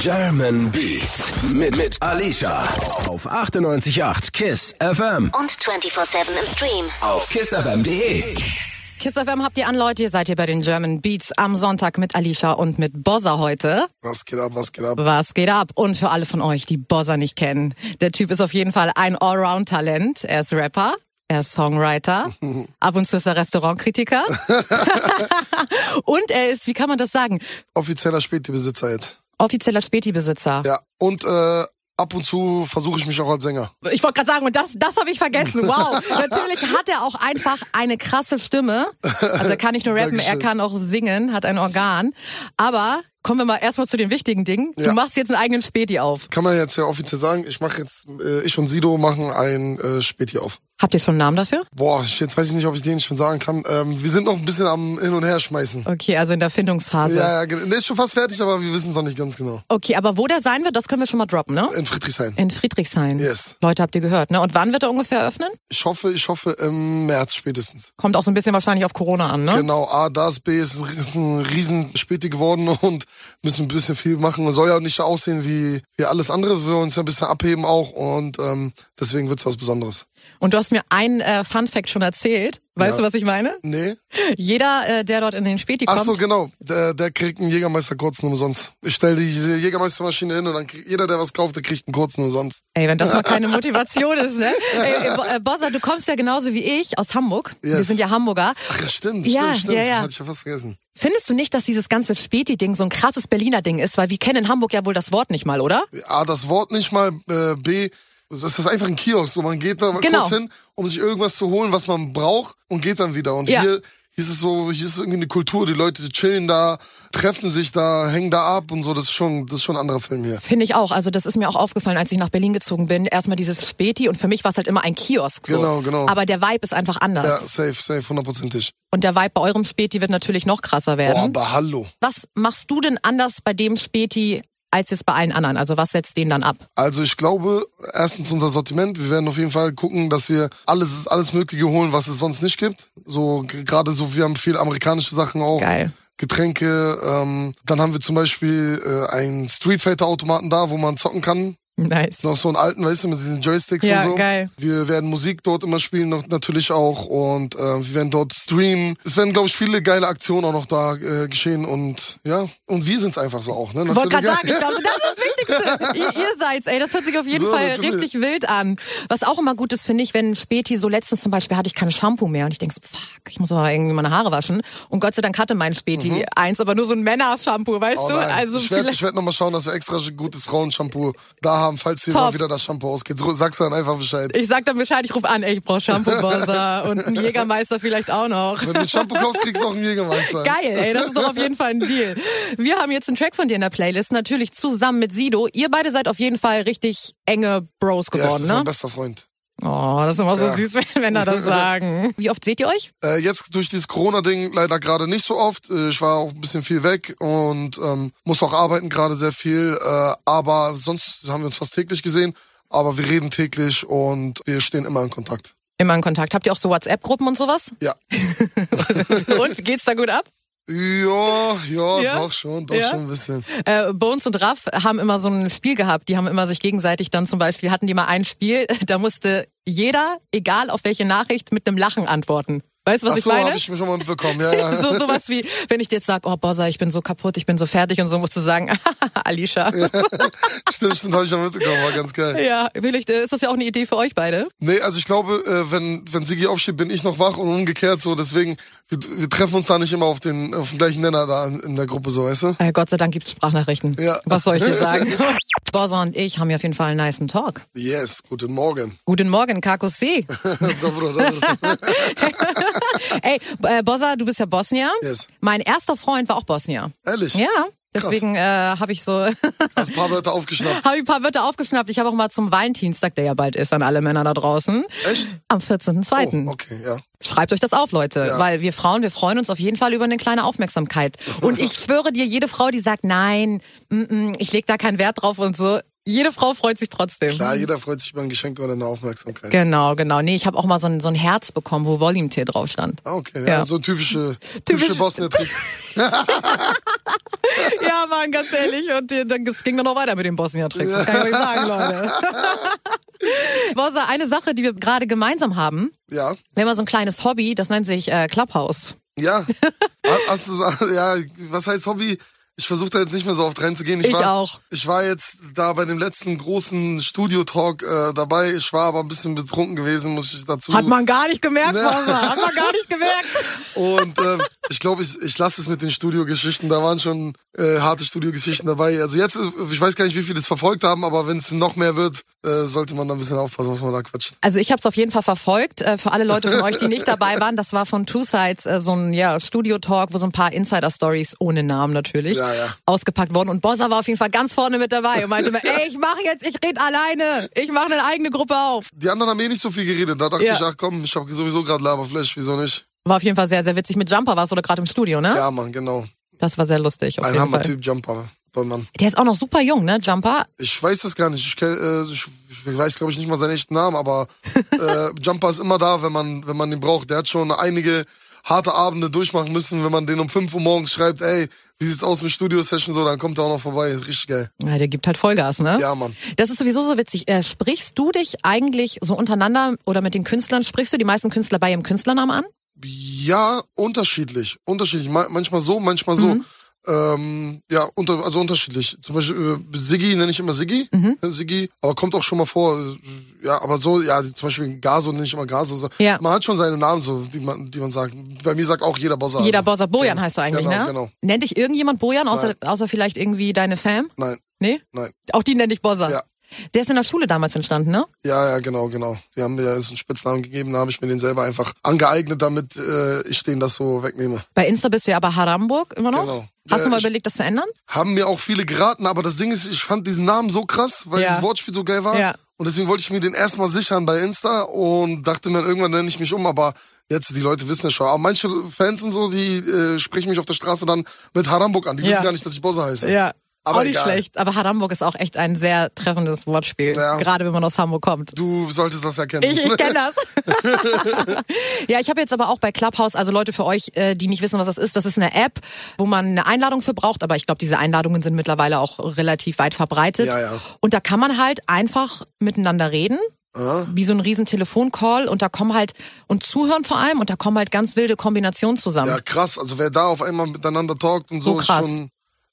German Beat mit, mit Alicia auf 98.8 KISS FM Und 24-7 im Stream. auf kissfm.de. Kiss FM habt ihr an, Leute. Ihr seid hier bei den German Beats am Sonntag mit Alicia und mit Bozza heute. Was geht ab, was geht ab? Was geht ab? Und für alle von euch, die Bozza nicht kennen. Der Typ ist auf jeden Fall ein Allround-Talent. Er ist Rapper. Er ist Songwriter. Ab und zu ist er Restaurantkritiker. und er ist, wie kann man das sagen? Offizieller Späti-Besitzer jetzt. Offizieller Späti-Besitzer. Ja. Und äh, ab und zu versuche ich mich auch als Sänger. Ich wollte gerade sagen, und das, das habe ich vergessen. Wow. Natürlich hat er auch einfach eine krasse Stimme. Also er kann nicht nur rappen, er kann auch singen, hat ein Organ. Aber kommen wir mal erstmal zu den wichtigen Dingen. Du Ja. machst jetzt einen eigenen Späti auf. Kann man jetzt ja offiziell sagen, ich mache jetzt, äh, ich und Sido machen ein äh, Späti auf. Habt ihr schon einen Namen dafür? Boah, ich, jetzt weiß ich nicht, ob ich den schon sagen kann. Ähm, wir sind noch ein bisschen am Hin und Her schmeißen. Okay, also in der Findungsphase. Ja, ja, genau. Der ist schon fast fertig, aber wir wissen es noch nicht ganz genau. Okay, aber wo der sein wird, das können wir schon mal droppen, ne? In Friedrichshain. In Friedrichshain. Yes. Leute, habt ihr gehört, ne? Und wann wird er ungefähr öffnen? Ich hoffe, ich hoffe im März spätestens. Kommt auch so ein bisschen wahrscheinlich auf Corona an, ne? Genau, A, das, B ist, ist ein riesen Späti geworden und müssen ein bisschen viel machen. Soll ja nicht aussehen wie, wie alles andere. Wir wollen uns ja ein bisschen abheben auch und ähm, deswegen wird's was Besonderes. Und du hast mir ein äh, Fun Fact schon erzählt. Weißt Ja. du, was ich meine? Nee? Jeder, äh, der dort in den Späti Ach kommt, so, genau. Der, der kriegt einen Jägermeister kurzen umsonst. Ich stelle diese Jägermeistermaschine hin und dann kriegt jeder, der was kauft, der kriegt einen kurzen umsonst. Ey, wenn das mal keine Motivation ist, ne? Ey, Bo- äh, Bossa, du kommst ja genauso wie ich aus Hamburg. Wir Yes. sind ja Hamburger. Ach ja, stimmt, Ja, stimmt, stimmt. ja, ja. Hatte ich ja fast vergessen. Findest du nicht, dass dieses ganze Späti-Ding so ein krasses Berliner Ding ist? Weil wir kennen in Hamburg ja wohl das Wort nicht mal, oder? A, das Wort nicht mal, äh, B, das ist einfach ein Kiosk. So, man geht da Genau. kurz hin, um sich irgendwas zu holen, was man braucht und geht dann wieder. Und Ja. hier, hier ist es so, hier ist irgendwie eine Kultur, die Leute chillen da, treffen sich da, hängen da ab und so. Das ist schon, das ist schon ein anderer Film hier. Finde ich auch. Also das ist mir auch aufgefallen, als ich nach Berlin gezogen bin. Erstmal dieses Späti und für mich war es halt immer ein Kiosk. So. Genau, genau. Aber der Vibe ist einfach anders. Ja, safe, safe, hundertprozentig. Und der Vibe bei eurem Späti wird natürlich noch krasser Boah, werden. aber hallo. Was machst du denn anders bei dem Späti als jetzt bei allen anderen? Also was setzt den dann ab? Also ich glaube, erstens unser Sortiment. Wir werden auf jeden Fall gucken, dass wir alles, alles Mögliche holen, was es sonst nicht gibt. So gerade so, wir haben viel amerikanische Sachen auch. Geil. Getränke. Ähm, dann haben wir zum Beispiel äh, einen Street Fighter Automaten da, wo man zocken kann. Nice. Noch so einen alten, weißt du, mit diesen Joysticks Ja, und so. geil. Wir werden Musik dort immer spielen, natürlich auch. Und äh, wir werden dort streamen. Es werden, glaube ich, viele geile Aktionen auch noch da äh, geschehen. Und ja, und wir sind's einfach so auch. Ne? Ich wollte gerade sagen, ich glaube, das ist das Wichtigste. ihr, ihr seid's, ey. Das hört sich auf jeden So, Fall natürlich. richtig wild an. Was auch immer gut ist, finde ich, wenn Späti so letztens zum Beispiel hatte ich kein Shampoo mehr und ich denk so, fuck, ich muss mal irgendwie meine Haare waschen. Und Gott sei Dank hatte mein Späti eins, aber nur so ein Männershampoo, weißt Mhm. Oh du? Also ich werde werd nochmal schauen, dass wir extra gutes Frauenshampoo da haben, falls hier Top. mal wieder das Shampoo ausgeht. Sagst du dann einfach Bescheid. Ich sag dann Bescheid, ich rufe an, ey, ich brauche Shampoo-Bosser und einen Jägermeister vielleicht auch noch. Wenn du ein Shampoo kaufst, kriegst du auch einen Jägermeister. Geil, ey, das ist doch auf jeden Fall ein Deal. Wir haben jetzt einen Track von dir in der Playlist, natürlich zusammen mit Sido. Ihr beide seid auf jeden Fall richtig enge Bros Ja, das geworden, ist mein ne? bester Freund. Oh, das ist immer so Ja. süß, wenn Männer das sagen. Wie oft seht ihr euch? Äh, jetzt durch dieses Corona-Ding leider gerade nicht so oft. Äh, ich war auch ein bisschen viel weg und ähm, muss auch arbeiten gerade sehr viel. Äh, aber sonst haben wir uns fast täglich gesehen. Aber wir reden täglich und wir stehen immer in Kontakt. Immer in Kontakt. Habt ihr auch so WhatsApp-Gruppen und sowas? Ja. Und geht's da gut ab? Ja, ja, Ja? doch schon, doch Ja? schon ein bisschen. Äh, Bones und Raff haben immer so ein Spiel gehabt. Die haben immer sich gegenseitig dann zum Beispiel, hatten die mal ein Spiel, da musste jeder, egal auf welche Nachricht, mit einem Lachen antworten. Weißt du, was Ach ich so, meine? habe ich mir schon mal mitbekommen. Ja, ja. so sowas wie, wenn ich dir jetzt sag, oh Bossa, ich bin so kaputt, ich bin so fertig und so, musst du sagen, Alicia. Ja, stimmt, stimmt, habe ich schon mitbekommen. War ganz geil. vielleicht äh, ist das ja auch eine Idee für euch beide. Nee, also ich glaube, äh, wenn, wenn Sigi aufsteht, bin ich noch wach und umgekehrt so. Deswegen, wir, wir treffen uns da nicht immer auf den, auf den gleichen Nenner da in, in der Gruppe so, weißt du? Äh, Gott sei Dank gibt's Sprachnachrichten. Ja. Was soll ich dir sagen? Bossa und ich haben ja auf jeden Fall einen niceen Talk. Yes, guten Morgen. Guten Morgen, Kakosee. dobro, dobro. Ey, äh, du bist ja Bosnier. Yes. Mein erster Freund war auch Bosnier. Ehrlich? Ja, deswegen äh, habe ich so Hast ein paar Wörter aufgeschnappt. habe ich ein paar Wörter aufgeschnappt. Ich habe auch mal zum Valentinstag, der ja bald ist, an alle Männer da draußen. Echt? Am 14.02. Oh, okay, ja. Schreibt euch das auf, Leute, Ja. weil wir Frauen, wir freuen uns auf jeden Fall über eine kleine Aufmerksamkeit. Und ich schwöre dir, jede Frau, die sagt, nein, mm, mm, ich leg da keinen Wert drauf und so, Jede Frau freut sich trotzdem. Klar, jeder freut sich über ein Geschenk oder eine Aufmerksamkeit. Genau, genau. Nee, ich habe auch mal so ein, so ein Herz bekommen, wo Volume-Tee drauf stand. Ah, okay, Ja. ja. so typische, Typisch- typische Bosnier-Tricks. Ja, Mann, ganz ehrlich. Und äh, dann es ging dann noch weiter mit den Bosnier-Tricks. Das kann ich euch sagen, Leute. Bossa, eine Sache, die wir gerade gemeinsam haben. Ja, Wir haben mal so ein kleines Hobby, das nennt sich äh, Clubhouse. ja. Ha- Hast du, ja, was heißt Hobby? Ich versuche da jetzt nicht mehr so oft reinzugehen. Ich war, auch. Ich war jetzt da bei dem letzten großen Studio-Talk äh, dabei. Ich war aber ein bisschen betrunken gewesen, muss ich dazu. Hat man gar nicht gemerkt, Ne. Hat man gar nicht gemerkt. Und ähm, ich glaube, ich, ich lasse es mit den Studiogeschichten. Da waren schon äh, harte Studiogeschichten dabei. Also jetzt, äh, ich weiß gar nicht, wie viele das verfolgt haben, aber wenn es noch mehr wird, äh, sollte man da ein bisschen aufpassen, was man da quatscht. Also ich habe es auf jeden Fall verfolgt. Äh, für alle Leute von euch, die nicht dabei waren, das war von Two Sides äh, so ein ja, Studio-Talk, wo so ein paar Insider-Stories ohne Namen natürlich Ja, ja. ausgepackt wurden. Und Bossa war auf jeden Fall ganz vorne mit dabei und meinte mir, ey, ich mache jetzt, ich rede alleine. Ich mache eine eigene Gruppe auf. Die anderen haben eh nicht so viel geredet. Da dachte ich, ach komm, ich habe sowieso gerade Laberflash, wieso nicht? War auf jeden Fall sehr, sehr witzig. Mit Jumper warst du da gerade im Studio, ne? Ja, Mann, genau. Das war sehr lustig. Auf Ein. Hammer-Typ, Jumper. Mann. Der ist auch noch super jung, ne, Jumper? Ich weiß das gar nicht. Ich, kenn, äh, ich, ich weiß, glaube ich, nicht mal seinen echten Namen, aber äh, Jumper ist immer da, wenn man, wenn man ihn braucht. Der hat schon einige harte Abende durchmachen müssen, wenn man den um 5 Uhr morgens schreibt, ey, wie sieht's aus mit Studio-Session so, dann kommt er auch noch vorbei. Ist richtig geil. Ja, der gibt halt Vollgas, ne? Ja, Mann. Das ist sowieso so witzig. Äh, sprichst du dich eigentlich so untereinander oder mit den Künstlern, sprichst du die meisten Künstler bei ihrem Künstlernamen an? Ja, unterschiedlich. Unterschiedlich. Ma manchmal so, manchmal so. Mhm. Ähm, ja, unter, also unterschiedlich. Zum Beispiel äh, Siggi nenne ich immer Siggi. Mhm. äh, Siggi. Aber kommt auch schon mal vor. äh, Ja, aber so, ja, zum Beispiel Gaso nenne ich immer Gaso. So. Ja. Man hat schon seine Namen so, die man, die man sagt. Bei mir sagt auch jeder Bossa. Jeder also. Bossa Bojan Ja, heißt du eigentlich, genau, ne? Genau. Nennt dich irgendjemand Bojan, außer, außer vielleicht irgendwie deine Fam? Nein, Nee? nein. Auch die nennt dich Bossa. Ja. Der ist in der Schule damals entstanden, ne? Ja, ja, genau, genau. Die haben mir ja jetzt einen Spitznamen gegeben, da habe ich mir den selber einfach angeeignet, damit äh, ich den das so wegnehme. Bei Insta bist du ja aber Haramburg immer noch. Genau. Hast Ja, du mal überlegt, das zu ändern? haben mir auch viele geraten, aber das Ding ist, ich fand diesen Namen so krass, weil Ja. das Wortspiel so geil war. Ja. Und deswegen wollte ich mir den erstmal sichern bei Insta und dachte mir, irgendwann nenne ich mich um, aber jetzt, die Leute wissen ja schon. Aber manche Fans und so, die äh, sprechen mich auf der Straße dann mit Haramburg an. Die Ja. wissen gar nicht, dass ich Bosse heiße. Ja. Aber auch nicht egal. schlecht. Aber Haramburg ist auch echt ein sehr treffendes Wortspiel. Ja. Gerade wenn man aus Hamburg kommt. Du solltest das ja kennen. Ich, ich kenne das. ja, ich habe jetzt aber auch bei Clubhouse, also Leute für euch, äh, die nicht wissen, was das ist, das ist eine App, wo man eine Einladung für braucht, aber ich glaube, diese Einladungen sind mittlerweile auch relativ weit verbreitet. Ja, ja. Und da kann man halt einfach miteinander reden. Wie so ein riesen Telefoncall und da kommen halt, und zuhören vor allem, und da kommen halt ganz wilde Kombinationen zusammen. ja, krass. Also wer da auf einmal miteinander talkt und so, So krass. ist schon,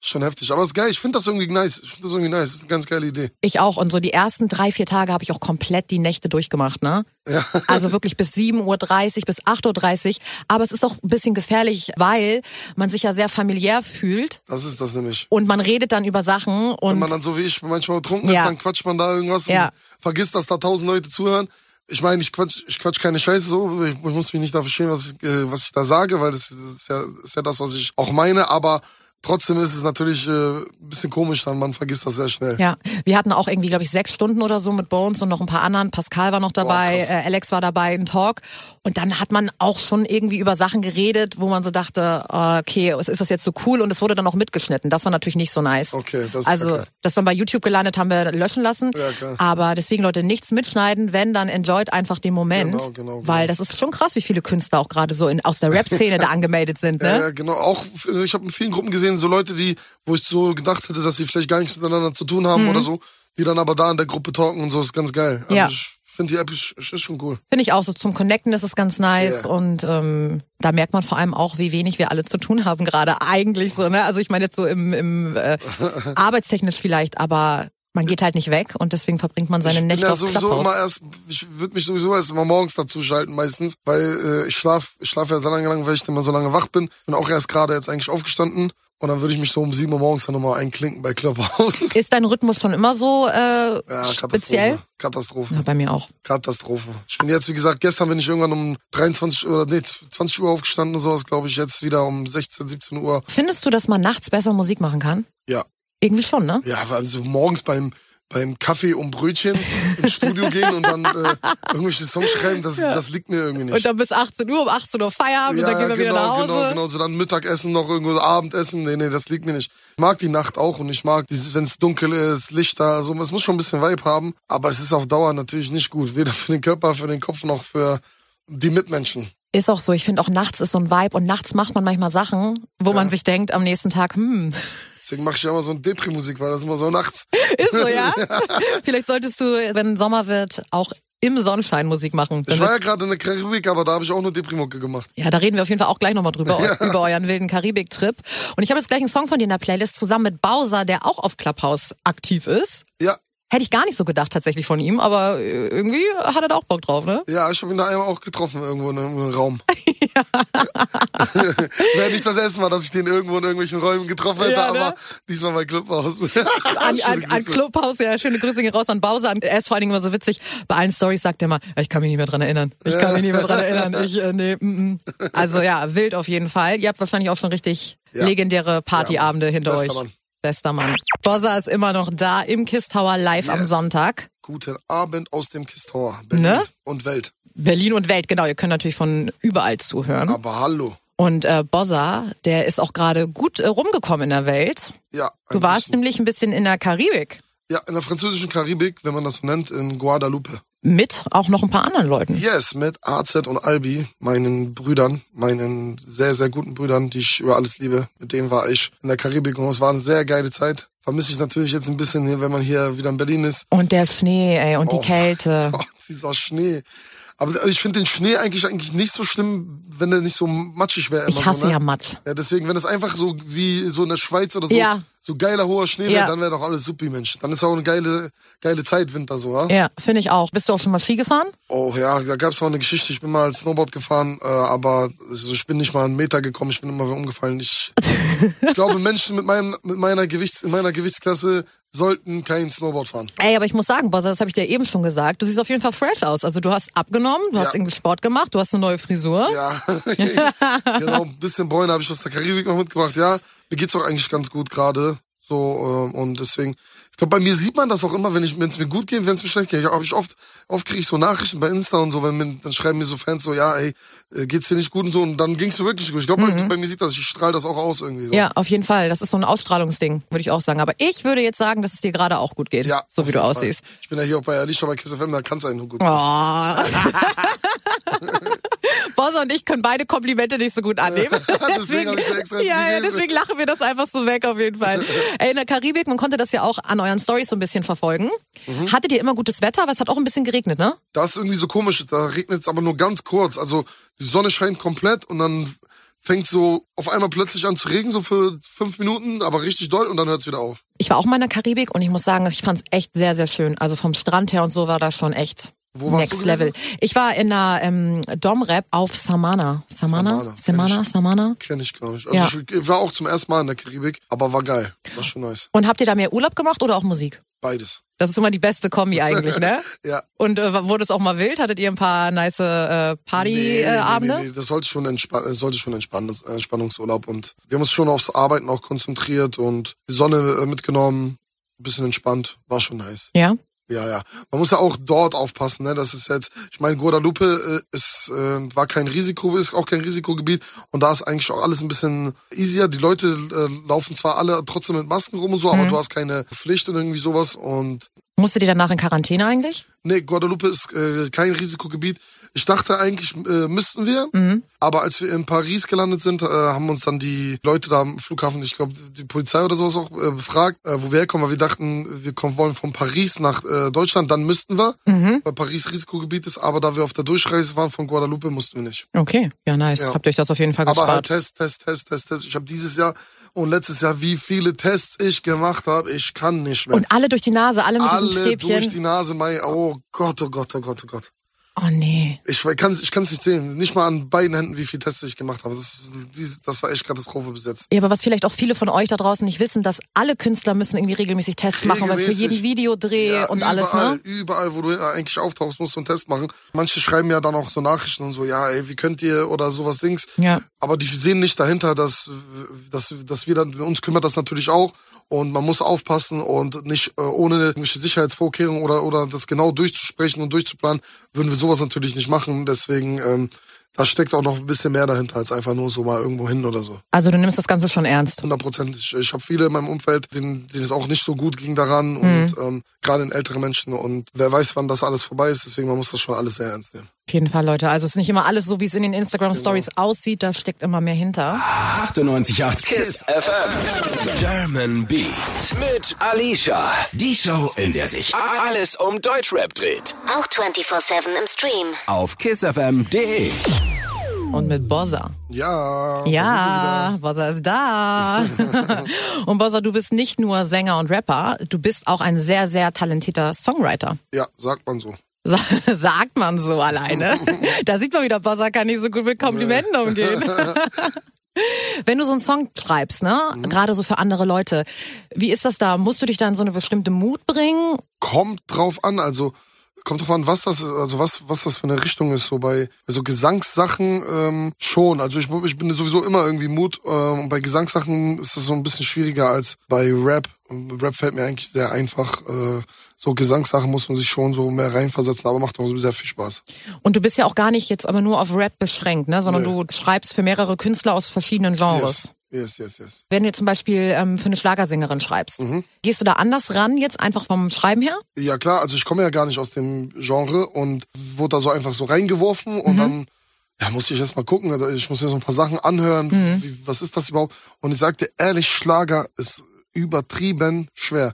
schon heftig. Aber ist geil. Ich finde das irgendwie nice. Ich finde das irgendwie nice. Das ist eine ganz geile Idee. Ich auch. Und so die ersten drei, vier Tage habe ich auch komplett die Nächte durchgemacht, ne? Also wirklich bis 7.30 Uhr, bis 8.30 Uhr. Aber es ist auch ein bisschen gefährlich, weil man sich ja sehr familiär fühlt Das ist das nämlich. und man redet dann über Sachen Wenn und man dann so wie ich manchmal betrunken Ja. ist, dann quatscht man da irgendwas Ja. und vergisst, dass da tausend Leute zuhören. Ich meine, ich quatsch, ich quatsch keine Scheiße so. Ich, muss mich nicht dafür schämen, was ich, äh, was ich da sage, weil das ist, ja, das ist ja das, was ich auch meine. Aber trotzdem ist es natürlich äh, ein bisschen komisch dann. Man vergisst das sehr schnell. ja, wir hatten auch irgendwie, glaube ich, sechs Stunden oder so mit Bones und noch ein paar anderen. Pascal war noch dabei, krass. äh, Alex war dabei, ein Talk. Und dann hat man auch schon irgendwie über Sachen geredet, wo man so dachte, äh, okay, ist das jetzt so cool? Und es wurde dann auch mitgeschnitten. Das war natürlich nicht so nice. Okay, das Also, kacke. das dann bei YouTube gelandet, haben wir löschen lassen. Ja, klar. Aber deswegen, Leute, nichts mitschneiden, wenn, dann enjoyt einfach den Moment. Genau, genau, genau. Weil das ist schon krass, wie viele Künstler auch gerade so in, aus der Rap-Szene da angemeldet sind, Ja, ne? ja, genau. Auch, also ich habe in vielen Gruppen gesehen, so Leute, die, wo ich so gedacht hätte, dass sie vielleicht gar nichts miteinander zu tun haben oder so, die dann aber da in der Gruppe talken und so, ist ganz geil. Also Mhm. Ja. ich finde die App ist, ist schon cool. Finde ich auch so. Zum Connecten ist es ganz nice Ja. und ähm, da merkt man vor allem auch, wie wenig wir alle zu tun haben gerade eigentlich so, ne? Also ich meine jetzt so im, im äh, arbeitstechnisch vielleicht, aber man geht halt nicht weg und deswegen verbringt man seine ich bin Nächte ja auf sowieso Clubhouse. immer erst, ich würde mich sowieso erst immer morgens dazu schalten meistens, weil äh, ich schlaf, ich schlafe ja so lange lang, weil ich immer so lange wach bin. Bin auch erst gerade jetzt eigentlich aufgestanden und dann würde ich mich so um 7 Uhr morgens dann nochmal einklinken bei Clubhouse. Ist dein Rhythmus schon immer so äh, Ja, Katastrophe. speziell? Katastrophe. Ja, bei mir auch. Katastrophe. Ich bin jetzt, wie gesagt, gestern bin ich irgendwann um 23 oder nee, 20 Uhr aufgestanden und sowas, glaube ich, jetzt wieder um 16, 17 Uhr. Findest du, dass man nachts besser Musik machen kann? Ja. Irgendwie schon, ne? Ja, also morgens beim beim Kaffee und Brötchen ins Studio gehen und dann äh, irgendwelche Songs schreiben, das, Ja. das liegt mir irgendwie nicht. Und dann bis 18 Uhr, um 18 Uhr Feierabend und dann gehen wir wieder nach Hause. Genau, genau, so dann Mittagessen noch irgendwo Abendessen. Nee, nee, das liegt mir nicht. Ich mag die Nacht auch und ich mag, wenn es dunkel ist, Lichter, so, es muss schon ein bisschen Vibe haben, aber es ist auf Dauer natürlich nicht gut, weder für den Körper, für den Kopf noch für die Mitmenschen. Ist auch so. Ich finde auch nachts ist so ein Vibe und nachts macht man manchmal Sachen, wo man sich denkt am nächsten Tag, hm, Deswegen mache ich ja immer so ein Depri-Musik, weil das immer so nachts. ist so, ja? Vielleicht solltest du, wenn Sommer wird, auch im Sonnenschein Musik machen. Dann Ich war ja gerade in der Karibik, aber da habe ich auch nur Depri-Mucke gemacht. Ja, da reden wir auf jeden Fall auch gleich nochmal drüber, über euren wilden Karibik-Trip. Und ich habe jetzt gleich einen Song von dir in der Playlist zusammen mit Bowser, der auch auf Clubhouse aktiv ist. Ja, Hätte ich gar nicht so gedacht tatsächlich von ihm, aber äh, irgendwie hat er da auch Bock drauf, ne? ja, ich habe ihn da einmal auch getroffen irgendwo in einem Raum. Wäre nicht das erste Mal, dass ich den irgendwo in irgendwelchen Räumen getroffen hätte, Ja, ne? aber diesmal bei Clubhaus. An, an, an Grüße. Clubhouse, ja, schöne Grüße gehen raus an Bowser. Er ist vor allen Dingen immer so witzig. Bei allen Stories sagt er immer, "Ja, ich kann mich nicht mehr dran erinnern. Ich kann mich nicht mehr dran erinnern. Ich, äh, nee, mm, mm. Also ja, wild auf jeden Fall. Ihr habt wahrscheinlich auch schon richtig Ja. legendäre Partyabende hinter Bester euch. Mann. Bester Mann. Bowser ist immer noch da im Kiss Tower live am Yes. Sonntag. Guten Abend aus dem Kistauer, Berlin Ne? und Welt. Berlin und Welt, genau. Ihr könnt natürlich von überall zuhören. Aber hallo. Und äh, Bozza, der ist auch gerade gut äh, rumgekommen in der Welt. Ja, Du warst bisschen. nämlich ein bisschen in der Karibik. Ja, in der französischen Karibik, wenn man das so nennt, in Guadalupe. Mit auch noch ein paar anderen Leuten. Yes, mit AZ und Albi, meinen Brüdern, meinen sehr, sehr guten Brüdern, die ich über alles liebe. Mit denen war ich in der Karibik und es war eine sehr geile Zeit. Vermisse ich natürlich jetzt ein bisschen hier, wenn man hier wieder in Berlin ist. Und der Schnee, ey, und die Oh. Kälte. Oh, dieser Schnee. Aber ich finde den Schnee eigentlich eigentlich nicht so schlimm, wenn der nicht so matschig wäre. Ich hasse so, ne? ja Matsch. Ja, deswegen, wenn es einfach so wie so in der Schweiz oder so, Ja. So geiler hoher Schnee Ja. wäre, dann wäre doch alles supi, Mensch. Dann ist auch eine geile, geile Zeit, Winter so, ja? Ja, finde ich auch. Bist du auch schon mal Ski gefahren? Oh ja, da gab's mal eine Geschichte. Ich bin mal Snowboard gefahren, äh, aber also ich bin nicht mal einen Meter gekommen. Ich bin immer wieder umgefallen. Ich, ich glaube, Menschen mit, mein, mit meiner Gewichts, in meiner Gewichtsklasse sollten kein Snowboard fahren. Ey, aber ich muss sagen, Bossa, das habe ich dir eben schon gesagt. Du siehst auf jeden Fall fresh aus. Also du hast abgenommen, du Ja. hast irgendwie Sport gemacht, du hast eine neue Frisur. Ja, genau. Ein bisschen Bräune habe ich aus der Karibik noch mitgebracht. Ja, mir geht's auch eigentlich ganz gut gerade. So, ähm, und deswegen, ich glaube, bei mir sieht man das auch immer, wenn ich, wenn es mir gut geht, wenn es mir schlecht geht. Ich, hab ich oft, oft kriege ich so Nachrichten bei Insta und so, wenn mir, dann schreiben mir so Fans so, ja, ey, äh, geht's dir nicht gut und so, und dann ging's mir wirklich gut. Ich glaube, bei mir sieht das, ich strahle das auch aus irgendwie so. Ja, auf jeden Fall. Das ist so ein Ausstrahlungsding, würde ich auch sagen. Aber ich würde jetzt sagen, dass es dir gerade auch gut geht, Ja, so wie du jeden aussiehst. Fall. Ich bin ja hier auch bei Alicia bei Kiss FM, da kann's einen nur gut. Oh. Bossa und ich können beide Komplimente nicht so gut annehmen. Deswegen extra ja, ja, deswegen lachen wir das einfach so weg auf jeden Fall. In der Karibik, man konnte das ja auch an euren Stories so ein bisschen verfolgen. Mhm. Hattet ihr immer gutes Wetter? Aber es hat auch ein bisschen geregnet, ne? Das ist irgendwie so komisch, da regnet es aber nur ganz kurz. Also die Sonne scheint komplett und dann fängt so auf einmal plötzlich an zu regnen, so für fünf Minuten, aber richtig doll und dann hört es wieder auf. Ich war auch mal in der Karibik und ich muss sagen, ich fand es echt sehr, sehr schön. Also vom Strand her und so war das schon echt Wo warst next du level. Ich war in der ähm, Dom-Rap auf Samana. Samana? Samana, Samana? kenn ich. Gar nicht. Also Ja. ich war auch zum ersten Mal in der Karibik, aber war geil. War schon nice. Und habt ihr da mehr Urlaub gemacht oder auch Musik? Beides. Das ist immer die beste Kombi eigentlich, ne? Ja. Und äh, wurde es auch mal wild? Hattet ihr ein paar nice äh, Partyabende? nee, nee, nee, das sollte schon, entspann äh, sollte schon entspannen, das, äh, Entspannungsurlaub. Und wir haben uns schon aufs Arbeiten auch konzentriert und die Sonne äh, mitgenommen, ein bisschen entspannt, war schon nice. Ja. Ja, ja. Man muss ja auch dort aufpassen, ne? Das ist jetzt, ich meine, Guadalupe äh, ist, äh, war kein Risiko, ist auch kein Risikogebiet und da ist eigentlich auch alles ein bisschen easier. Die Leute äh, laufen zwar alle trotzdem mit Masken rum und so, Mhm. aber du hast keine Pflicht und irgendwie sowas und Musstet ihr danach in Quarantäne eigentlich? Nee, Guadalupe ist äh, kein Risikogebiet. Ich dachte eigentlich, äh, müssten wir, Mhm. aber als wir in Paris gelandet sind, äh, haben uns dann die Leute da am Flughafen, ich glaube die Polizei oder sowas auch äh, befragt, äh, wo wir herkommen, weil wir dachten, wir kommen, wollen von Paris nach äh, Deutschland, dann müssten wir, Mhm. weil Paris Risikogebiet ist, aber da wir auf der Durchreise waren von Guadalupe, mussten wir nicht. Okay, ja nice. Ja. Habt ihr euch das auf jeden Fall Aber halt gespart. Test, Test, Test, Test, Test. Ich habe dieses Jahr und letztes Jahr, wie viele Tests ich gemacht habe, ich kann nicht mehr. und alle durch die Nase, alle mit Alle diesem Stäbchen. durch die Nase, mein, oh Gott, oh Gott, oh Gott, oh Gott. Oh nee. Ich kann es ich kann's nicht sehen. Nicht mal an beiden Händen, wie viele Tests ich gemacht habe. Das, das war echt Katastrophe bis jetzt. Ja, aber was vielleicht auch viele von euch da draußen nicht wissen, dass alle Künstler müssen irgendwie regelmäßig Tests machen, weil für Regelmäßig. jeden Videodreh Ja, und überall, alles, ne? Überall, wo du eigentlich auftauchst, musst du einen Test machen. Manche schreiben ja dann auch so Nachrichten und so, ja, ey, wie könnt ihr oder sowas Dings. Ja. Aber die sehen nicht dahinter, dass, dass, dass wir dann, uns kümmert das natürlich auch. Und man muss aufpassen und nicht äh, ohne irgendwelche Sicherheitsvorkehrungen oder, oder das genau durchzusprechen und durchzuplanen, würden wir sowas natürlich nicht machen. Deswegen ähm, da steckt auch noch ein bisschen mehr dahinter, als einfach nur so mal irgendwo hin oder so. Also du nimmst das Ganze schon ernst. Hundertprozentig. Ich, ich habe viele in meinem Umfeld, denen, denen es auch nicht so gut ging daran mhm. und ähm, gerade in ältere Menschen und wer weiß, wann das alles vorbei ist, deswegen man muss das schon alles sehr ernst nehmen. Auf jeden Fall, Leute. Also es ist nicht immer alles so, wie es in den Instagram Stories genau. aussieht. Da steckt immer mehr hinter. 98.8 KISS FM. German Beats mit Alicia. Die Show, in der sich alles um Deutschrap dreht. Auch 24-7 im Stream. Auf kissfm.de. Und mit Bozza. Ja. Ja, Bozza ist da. und Bozza, du bist nicht nur Sänger und Rapper, du bist auch ein sehr, sehr talentierter Songwriter. Ja, sagt man so. Sagt man so alleine. da sieht man wieder, Bossa kann nicht so gut mit Komplimenten umgehen. Wenn du so einen Song schreibst, ne, mhm. gerade so für andere Leute, wie ist das da? Musst du dich da in so eine bestimmte Mut bringen? Kommt drauf an, also kommt drauf an, was das, also was, was das für eine Richtung ist. So bei, bei so Gesangssachen ähm, schon. Also ich, ich bin sowieso immer irgendwie Mut. Ähm, bei Gesangssachen ist das so ein bisschen schwieriger als bei Rap. Rap fällt mir eigentlich sehr einfach. Äh, so Gesangssachen muss man sich schon so mehr reinversetzen, aber macht auch sehr viel Spaß. Und du bist ja auch gar nicht jetzt aber nur auf Rap beschränkt, ne? sondern nee. du schreibst für mehrere Künstler aus verschiedenen Genres. Yes. Yes, yes, yes. Wenn du zum Beispiel ähm, für eine Schlagersängerin schreibst, mhm. gehst du da anders ran, jetzt einfach vom Schreiben her? Ja klar, also ich komme ja gar nicht aus dem Genre und wurde da so einfach so reingeworfen und mhm. dann ja, muss ich erst mal gucken. Also ich muss mir so ein paar Sachen anhören. Mhm. Wie, was ist das überhaupt? Und ich sagte ehrlich, Schlager ist übertrieben schwer.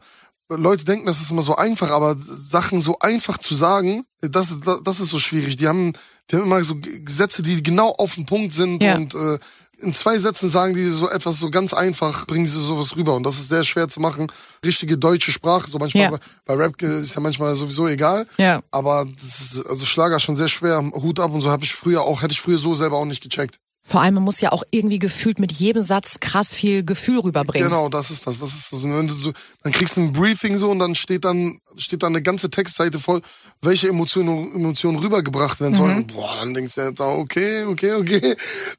Leute denken, das ist immer so einfach, aber Sachen so einfach zu sagen, das, das ist so schwierig. Die haben, die haben immer so Gesetze, die genau auf den Punkt sind ja. und äh, in zwei Sätzen sagen die so etwas so ganz einfach, bringen sie sowas rüber. Und das ist sehr schwer zu machen. Richtige deutsche Sprache, so manchmal ja. bei, bei, Rap ist ja manchmal sowieso egal. Ja. Aber das ist, also Schlager schon sehr schwer. Hut ab und so habe ich früher auch, hätte ich früher so selber auch nicht gecheckt. Vor allem, man muss ja auch irgendwie gefühlt mit jedem Satz krass viel Gefühl rüberbringen. Genau, das ist das. Das ist das. wenn du so, dann kriegst du ein Briefing so und dann steht dann, steht dann eine ganze Textseite voll, welche Emotionen, Emotionen rübergebracht werden sollen. Mhm. Boah, dann denkst du ja, okay, okay, okay.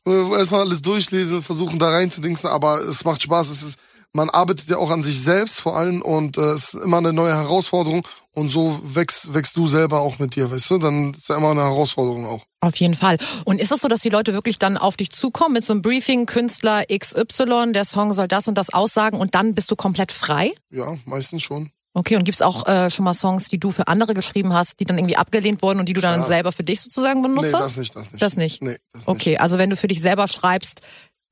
Erstmal alles durchlesen, versuchen da reinzudingsen, aber es macht Spaß. Es ist, man arbeitet ja auch an sich selbst vor allem und äh, es ist immer eine neue Herausforderung und so wächst, wächst du selber auch mit dir, weißt du? Dann ist ja immer eine Herausforderung auch. Auf jeden Fall. Und ist es so, dass die Leute wirklich dann auf dich zukommen mit so einem Briefing, Künstler XY, der Song soll das und das aussagen und dann bist du komplett frei? Ja, meistens schon. Okay, und gibt's auch äh, schon mal Songs, die du für andere geschrieben hast, die dann irgendwie abgelehnt wurden und die du dann ja. selber für dich sozusagen benutzt nee, hast? das nicht, das nicht. Das nicht? Nee, das nicht. Okay, also wenn du für dich selber schreibst,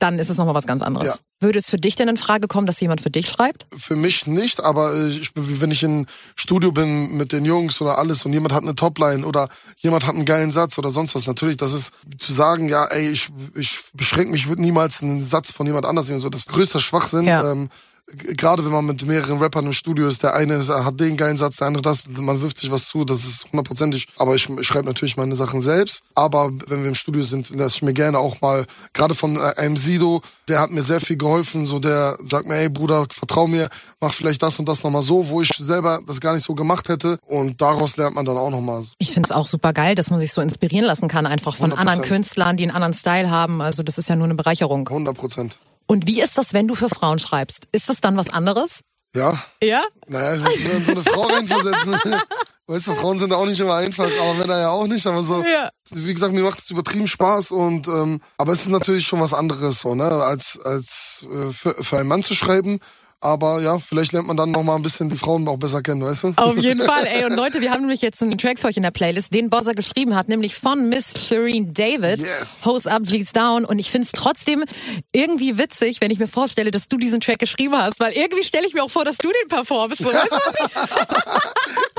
dann ist es nochmal was ganz anderes. Ja. Würde es für dich denn in Frage kommen, dass jemand für dich schreibt? Für mich nicht, aber äh, ich, wenn ich im Studio bin mit den Jungs oder alles und jemand hat eine Topline oder jemand hat einen geilen Satz oder sonst was, natürlich, das ist zu sagen, ja, ey, ich, ich beschränke mich, würde niemals einen Satz von jemand anders nehmen, so das größte Schwachsinn. Ja. Ähm, gerade wenn man mit mehreren Rappern im Studio ist, der eine hat den geilen Satz, der andere das, man wirft sich was zu, das ist hundertprozentig. Aber ich, schreibe natürlich meine Sachen selbst. Aber wenn wir im Studio sind, lasse ich mir gerne auch mal, gerade von äh, einem Sido, der hat mir sehr viel geholfen, so der sagt mir, ey Bruder, vertrau mir, mach vielleicht das und das nochmal so, wo ich selber das gar nicht so gemacht hätte. Und daraus lernt man dann auch nochmal. Ich finde es auch super geil, dass man sich so inspirieren lassen kann, einfach von 100%. anderen Künstlern, die einen anderen Style haben. Also das ist ja nur eine Bereicherung. 100 Prozent. Und wie ist das, wenn du für Frauen schreibst? Ist das dann was anderes? Ja. Ja? Naja, ich in so eine Frau reinversetzen. Weißt du, Frauen sind auch nicht immer einfach, aber Männer ja auch nicht. Aber so, ja. wie gesagt, mir macht es übertrieben Spaß und ähm, aber es ist natürlich schon was anderes so, ne, als als äh, für, für einen Mann zu schreiben. Aber ja, vielleicht lernt man dann noch mal ein bisschen die Frauen auch besser kennen, weißt du? Auf jeden Fall, ey. Und Leute, wir haben nämlich jetzt einen Track für euch in der Playlist, den Bozza geschrieben hat, nämlich von Miss Shireen David. Yes. Hose Up, G's Down. Und ich finde es trotzdem irgendwie witzig, wenn ich mir vorstelle, dass du diesen Track geschrieben hast. Weil irgendwie stelle ich mir auch vor, dass du den performst. Weißt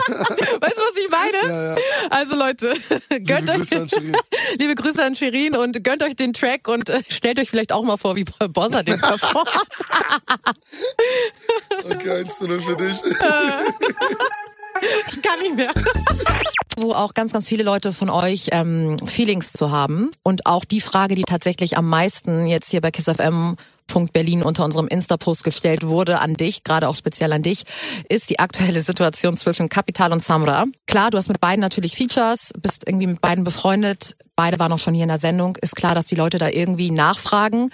du, was ich, meine? Ja, ja. Also Leute, gönnt liebe euch, Grüße liebe Grüße an Shirin und gönnt euch den Track und äh, stellt euch vielleicht auch mal vor, wie Bozza den performt. Okay, 1 zu 0 für dich. Ich kann nicht mehr. Wo auch ganz, ganz viele Leute von euch ähm, Feelings zu haben. Und auch die Frage, die tatsächlich am meisten jetzt hier bei KissFM Berlin unter unserem Insta-Post gestellt wurde an dich, gerade auch speziell an dich, ist die aktuelle Situation zwischen Capital und Samra. Klar, du hast mit beiden natürlich Features, bist irgendwie mit beiden befreundet, beide waren auch schon hier in der Sendung. Ist klar, dass die Leute da irgendwie nachfragen.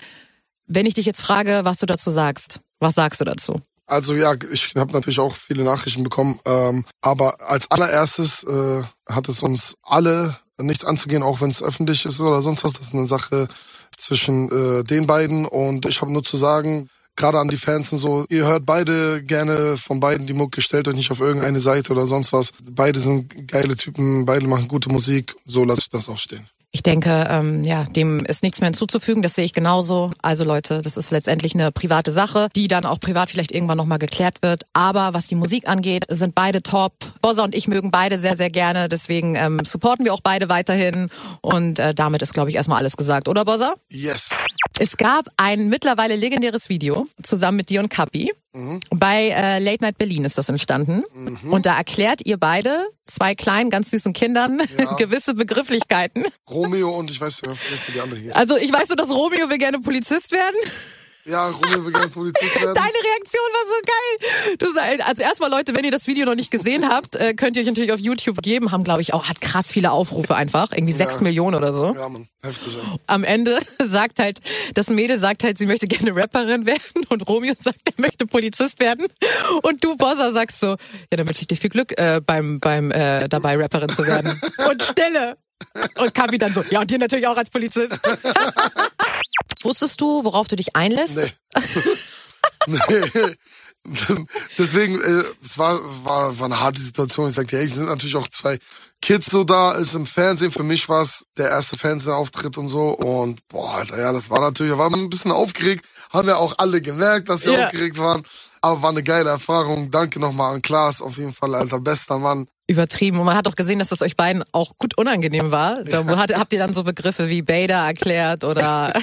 Wenn ich dich jetzt frage, was du dazu sagst, was sagst du dazu? Also ja, ich habe natürlich auch viele Nachrichten bekommen, ähm, aber als allererstes äh, hat es uns alle nichts anzugehen, auch wenn es öffentlich ist oder sonst was. Das ist eine Sache zwischen äh, den beiden und ich habe nur zu sagen, gerade an die Fans und so, ihr hört beide gerne von beiden die Mucke, stellt euch nicht auf irgendeine Seite oder sonst was. Beide sind geile Typen, beide machen gute Musik, so lasse ich das auch stehen. Ich denke, ähm, ja, dem ist nichts mehr hinzuzufügen. Das sehe ich genauso. Also Leute, das ist letztendlich eine private Sache, die dann auch privat vielleicht irgendwann nochmal geklärt wird. Aber was die Musik angeht, sind beide top. Bozza und ich mögen beide sehr, sehr gerne. Deswegen ähm, supporten wir auch beide weiterhin. Und äh, damit ist, glaube ich, erstmal alles gesagt, oder Bozza? Yes. Es gab ein mittlerweile legendäres Video zusammen mit dir und Kapi. Mhm. Bei äh, Late Night Berlin ist das entstanden. Mhm. Und da erklärt ihr beide zwei kleinen, ganz süßen Kindern ja. gewisse Begrifflichkeiten. Romeo und ich weiß, wie die andere hieß. Also ich weiß nur, dass Romeo will gerne Polizist werden. Ja, Romeo will gerne Polizist werden. Deine Reaktion war so geil. Du, also erstmal Leute, wenn ihr das Video noch nicht gesehen habt, äh, könnt ihr euch natürlich auf YouTube geben. Haben, glaube ich, auch, hat krass viele Aufrufe einfach. Irgendwie sechs ja. Millionen oder so. Ja, man, heftig. Ja. Am Ende sagt halt, das Mädel sagt halt, sie möchte gerne Rapperin werden und Romeo sagt, er möchte Polizist werden. Und du, Bossa, sagst so, ja, dann wünsche ich dir viel Glück äh, beim, beim äh, dabei Rapperin zu werden. Und Stille. Und Kapi dann so, ja, und dir natürlich auch als Polizist. Wusstest du, worauf du dich einlässt? Nee. nee. Deswegen, äh, es war, war, war eine harte Situation. Ich sagte, hey, es sind natürlich auch zwei Kids so da, ist im Fernsehen. Für mich war es der erste Fernsehauftritt und so. Und boah, Alter, ja, das war natürlich, war ein bisschen aufgeregt. Haben ja auch alle gemerkt, dass wir yeah. aufgeregt waren. Aber war eine geile Erfahrung. Danke nochmal an Klaas, auf jeden Fall, alter, bester Mann übertrieben. Und man hat auch gesehen, dass das euch beiden auch gut unangenehm war. Da hat, habt ihr dann so Begriffe wie Bader erklärt oder.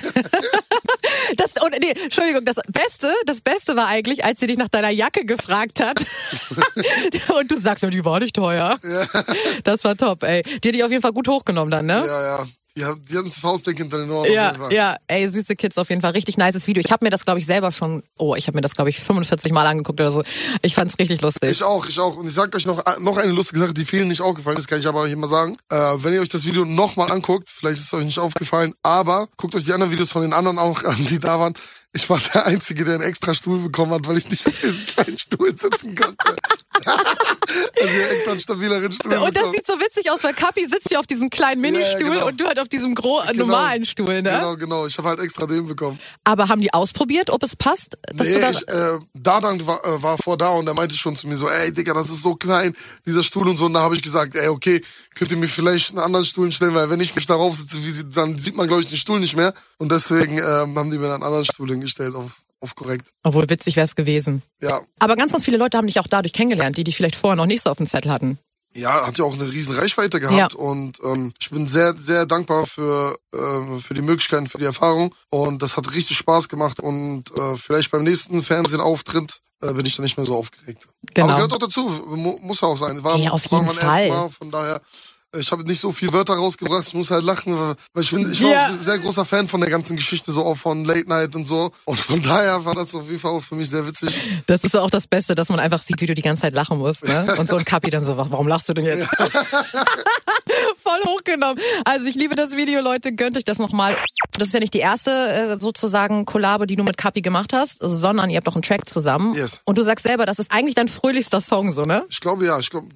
das, und, nee, Entschuldigung, das Beste, das Beste war eigentlich, als sie dich nach deiner Jacke gefragt hat. und du sagst, ja, die war nicht teuer. Ja. Das war top, ey. Die hat dich auf jeden Fall gut hochgenommen dann, ne? Ja, ja. Die, haben, die hatten das Faustdick hinter den Ohren. Ja, ja, ey, süße Kids auf jeden Fall. Richtig nices Video. Ich habe mir das, glaube ich, selber schon, oh, ich habe mir das, glaube ich, 45 Mal angeguckt oder so. Ich fand's richtig lustig. Ich auch, ich auch. Und ich sag euch noch, noch eine lustige Sache, die vielen nicht aufgefallen ist, kann ich aber hier mal sagen. Äh, wenn ihr euch das Video nochmal anguckt, vielleicht ist es euch nicht aufgefallen, aber guckt euch die anderen Videos von den anderen auch an, die da waren. Ich war der Einzige, der einen extra Stuhl bekommen hat, weil ich nicht auf diesem kleinen Stuhl sitzen konnte. also extra einen stabileren Stuhl. Und das sieht so witzig aus, weil Kapi sitzt hier auf diesem kleinen Ministuhl ja, genau. und du halt auf diesem gro genau. normalen Stuhl, ne? Genau, genau. Ich habe halt extra den bekommen. Aber haben die ausprobiert, ob es passt? Dass nee, da ich, äh, Dadan war, äh, war vor da und er meinte schon zu mir so, ey Digga, das ist so klein, dieser Stuhl und so. Und da habe ich gesagt, ey, okay, könnt ihr mir vielleicht einen anderen Stuhl stellen, weil wenn ich mich darauf sitze, wie sie, dann sieht man, glaube ich, den Stuhl nicht mehr. Und deswegen ähm, haben die mir einen anderen Stuhl hingestellt auf, auf korrekt. Obwohl witzig wäre es gewesen. Ja. Aber ganz, ganz viele Leute haben dich auch dadurch kennengelernt, die dich vielleicht vorher noch nicht so auf dem Zettel hatten. Ja, hat ja auch eine riesen Reichweite gehabt ja. und ähm, ich bin sehr, sehr dankbar für, äh, für die Möglichkeiten, für die Erfahrung und das hat richtig Spaß gemacht und äh, vielleicht beim nächsten Fernsehauftritt äh, bin ich dann nicht mehr so aufgeregt. Genau. Aber gehört auch dazu, muss auch sein. War, ja, auf jeden war mein Fall. erstes Mal, von daher ich habe nicht so viel Wörter rausgebracht, ich muss halt lachen, weil ich bin, ich war ja. auch sehr großer Fan von der ganzen Geschichte, so auch von Late Night und so. Und von daher war das auf jeden Fall auch für mich sehr witzig. Das ist auch das Beste, dass man einfach sieht, wie du die ganze Zeit lachen musst, ne? Und so ein Kapi dann so, warum lachst du denn jetzt? Ja. Voll hochgenommen. Also ich liebe das Video, Leute, gönnt euch das nochmal. Das ist ja nicht die erste äh, sozusagen Kollabo, die du mit Kapi gemacht hast, sondern ihr habt doch einen Track zusammen. Yes. Und du sagst selber, das ist eigentlich dein fröhlichster Song, so, ne? Ich glaube ja, ich glaube,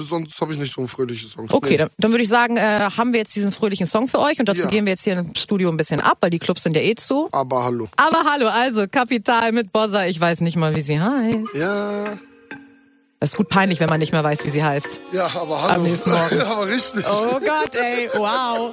sonst habe ich nicht so einen fröhlichen Song. Okay, Okay, dann, dann würde ich sagen, äh, haben wir jetzt diesen fröhlichen Song für euch und dazu ja. gehen wir jetzt hier im Studio ein bisschen ab, weil die Clubs sind ja eh zu. Aber hallo. Aber hallo, also Kapital mit Bossa, ich weiß nicht mal, wie sie heißt. Ja. Es ist gut peinlich, wenn man nicht mehr weiß, wie sie heißt. Ja, aber hallo. Am nächsten Morgen. aber richtig. Oh Gott, ey, wow.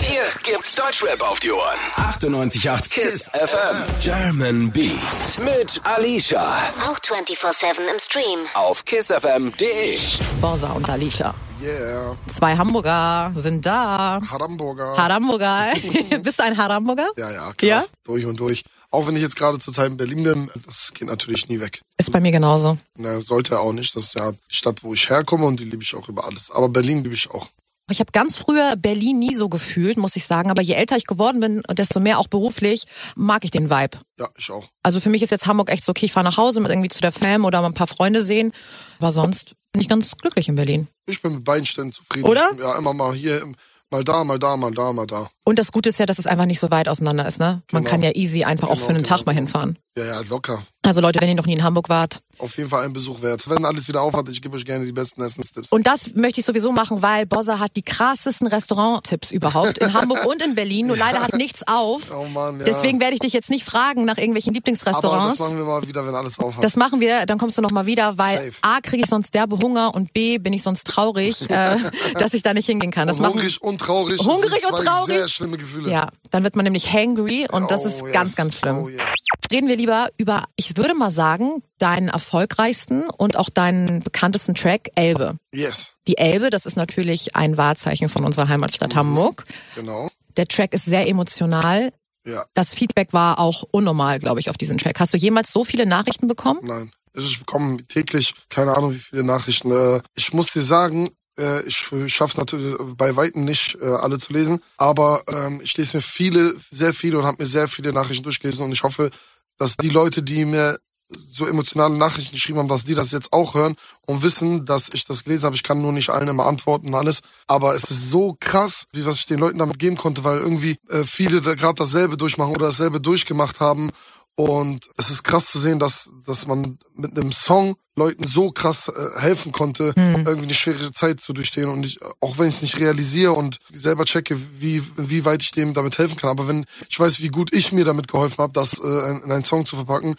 Hier gibt's Deutschrap auf die Ohren. 98.8 KISS FM. German Beats mit Alicia. Auch 24-7 im Stream. Auf kissfm.de. Borsa und Alicia. Yeah. Zwei Hamburger sind da. Haramburger. Haramburger. Bist du ein Haramburger? Ja, ja, klar. Ja? Durch und durch. Auch wenn ich jetzt gerade zur Zeit in Berlin bin, das geht natürlich nie weg. Ist bei mir genauso. Na, sollte auch nicht. Das ist ja die Stadt, wo ich herkomme und die liebe ich auch über alles. Aber Berlin liebe ich auch. Ich habe ganz früher Berlin nie so gefühlt, muss ich sagen. Aber je älter ich geworden bin, desto mehr auch beruflich, mag ich den Vibe. Ja, ich auch. Also für mich ist jetzt Hamburg echt so, okay, ich fahre nach Hause mit irgendwie zu der Fam oder mal ein paar Freunde sehen. Aber sonst bin ich ganz glücklich in Berlin. Ich bin mit beiden Ständen zufrieden. Oder? Bin, ja, immer mal hier, mal da, mal da, mal da, mal da. Und das Gute ist ja, dass es einfach nicht so weit auseinander ist, ne? Man genau. kann ja easy einfach genau, auch für einen genau, Tag mal genau. hinfahren. Ja, ja, locker. Also Leute, wenn ihr noch nie in Hamburg wart. Auf jeden Fall ein Besuch wert. Wenn alles wieder aufhat, ich gebe euch gerne die besten Essenstipps. Und das möchte ich sowieso machen, weil Bossa hat die krassesten Restauranttipps überhaupt in Hamburg und in Berlin. Nur leider hat nichts auf. Oh Mann, ja. Deswegen werde ich dich jetzt nicht fragen nach irgendwelchen Aber Lieblingsrestaurants. das machen wir mal wieder, wenn alles aufhat. Das machen wir, dann kommst du noch mal wieder, weil Safe. A kriege ich sonst derbe Hunger und B bin ich sonst traurig, äh, dass ich da nicht hingehen kann. Das und hungrig und traurig. das Hungrig und traurig. sehr schlimme Gefühle. ja, dann wird man nämlich hangry und das Oh, ist yes. ganz, ganz schlimm. Oh, yes. Reden wir lieber über, ich würde mal sagen, deinen erfolgreichsten und auch deinen bekanntesten Track Elbe. Yes, Die Elbe, das ist natürlich ein Wahrzeichen von unserer Heimatstadt Hamburg. genau. Der Track ist sehr emotional. Ja, Das Feedback war auch unnormal, glaube ich, auf diesen Track. Hast du jemals so viele Nachrichten bekommen? nein. Ich bekomme täglich, keine Ahnung wie viele Nachrichten. Äh, Ich muss dir sagen, äh, ich schaffe es natürlich bei Weitem nicht, äh, alle zu lesen. Aber ähm, ich lese mir viele, sehr viele und habe mir sehr viele Nachrichten durchgelesen. Und ich hoffe, dass die Leute, die mir so emotionale Nachrichten geschrieben haben, dass die das jetzt auch hören und wissen, dass ich das gelesen habe. Ich kann nur nicht allen immer antworten und alles. Aber es ist so krass, wie was ich den Leuten damit geben konnte, weil irgendwie äh, viele da gerade dasselbe durchmachen oder dasselbe durchgemacht haben. Und es ist krass zu sehen, dass, dass man mit einem Song Leuten so krass äh, helfen konnte, irgendwie eine schwere Zeit zu durchstehen. Und ich, auch wenn ich es nicht realisiere und selber checke, wie, wie weit ich dem damit helfen kann. Aber wenn ich weiß, wie gut ich mir damit geholfen habe, das äh, in einen Song zu verpacken,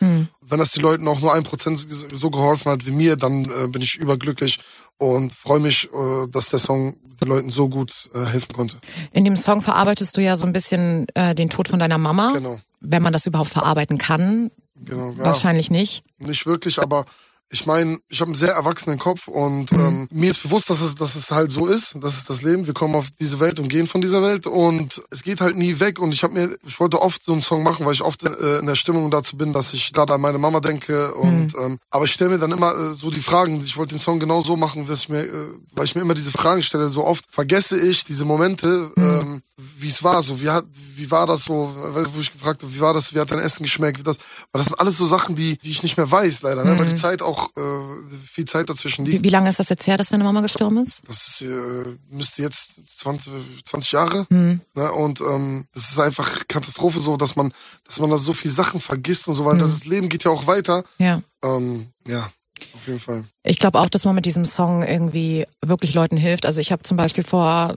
wenn das die Leuten auch nur ein Prozent so geholfen hat wie mir, dann äh, bin ich überglücklich und freue mich, äh, dass der Song den Leuten so gut äh, helfen konnte. In dem Song verarbeitest du ja so ein bisschen äh, den Tod von deiner Mama. Genau. Wenn man das überhaupt verarbeiten kann. Genau. Ja. Wahrscheinlich nicht. Nicht wirklich, aber ich meine, ich habe einen sehr erwachsenen Kopf und Mhm. ähm, mir ist bewusst, dass es, dass es halt so ist. Das ist das Leben. Wir kommen auf diese Welt und gehen von dieser Welt und es geht halt nie weg. Und ich habe mir, ich wollte oft so einen Song machen, weil ich oft äh, in der Stimmung dazu bin, dass ich gerade an meine Mama denke. Und Mhm. ähm, aber ich stelle mir dann immer äh, so die Fragen. Ich wollte den Song genau so machen, dass ich mir, äh, weil ich mir immer diese Fragen stelle. So oft vergesse ich diese Momente, Mhm. ähm, wie es war. So wie hat, wie war das so? Wo ich gefragt habe, wie war das? Wie hat dein Essen geschmeckt? Wie das? Weil das sind alles so Sachen, die, die ich nicht mehr weiß, leider. Ne? Weil die Zeit auch äh, viel Zeit dazwischen liegt. Wie, wie lange ist das jetzt her, dass deine Mama gestorben ist? Das ist, äh, müsste jetzt 20, 20 Jahre. Hm. Ne? Und ähm, das ist einfach Katastrophe so, dass man, dass man da so viel Sachen vergisst und so weiter. Das Leben geht ja auch weiter. Ja. Ähm, ja, auf jeden Fall. Ich glaube auch, dass man mit diesem Song irgendwie wirklich Leuten hilft. Also ich habe zum Beispiel vor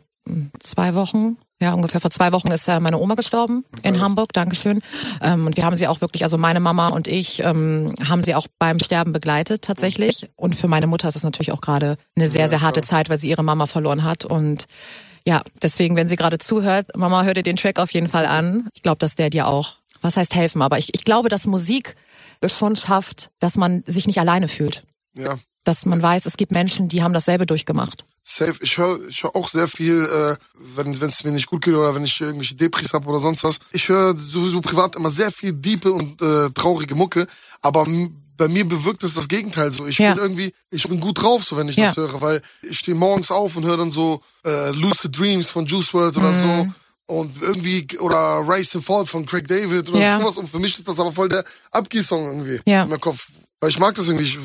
zwei Wochen, ja ungefähr vor zwei Wochen ist ja meine Oma gestorben in Hamburg, Dankeschön. Ähm, und wir haben sie auch wirklich, also meine Mama und ich ähm, haben sie auch beim Sterben begleitet tatsächlich. Und für meine Mutter ist es natürlich auch gerade eine sehr, sehr harte Zeit, weil sie ihre Mama verloren hat. Und ja, deswegen, wenn sie gerade zuhört, Mama, hör dir den Track auf jeden Fall an. Ich glaube, dass der dir auch, was heißt helfen, aber ich, ich glaube, dass Musik es schon schafft, dass man sich nicht alleine fühlt Ja. Dass man weiß, es gibt Menschen, die haben dasselbe durchgemacht. Safe. Ich höre ich hör auch sehr viel, äh, wenn es mir nicht gut geht oder wenn ich irgendwelche Depris habe oder sonst was. Ich höre sowieso privat immer sehr viel diepe und äh, traurige Mucke, aber bei mir bewirkt es das Gegenteil so. Ich Ja. bin irgendwie, ich bin gut drauf, so wenn ich Ja. das höre, weil ich stehe morgens auf und höre dann so äh, Lucid Dreams von Juice WRLD oder Mhm. so. Und irgendwie, oder Rise and Fall von Craig David oder Ja. sowas. Und für mich ist das aber voll der Abgeh-Song irgendwie Ja. in meinem Kopf. Weil ich mag das irgendwie,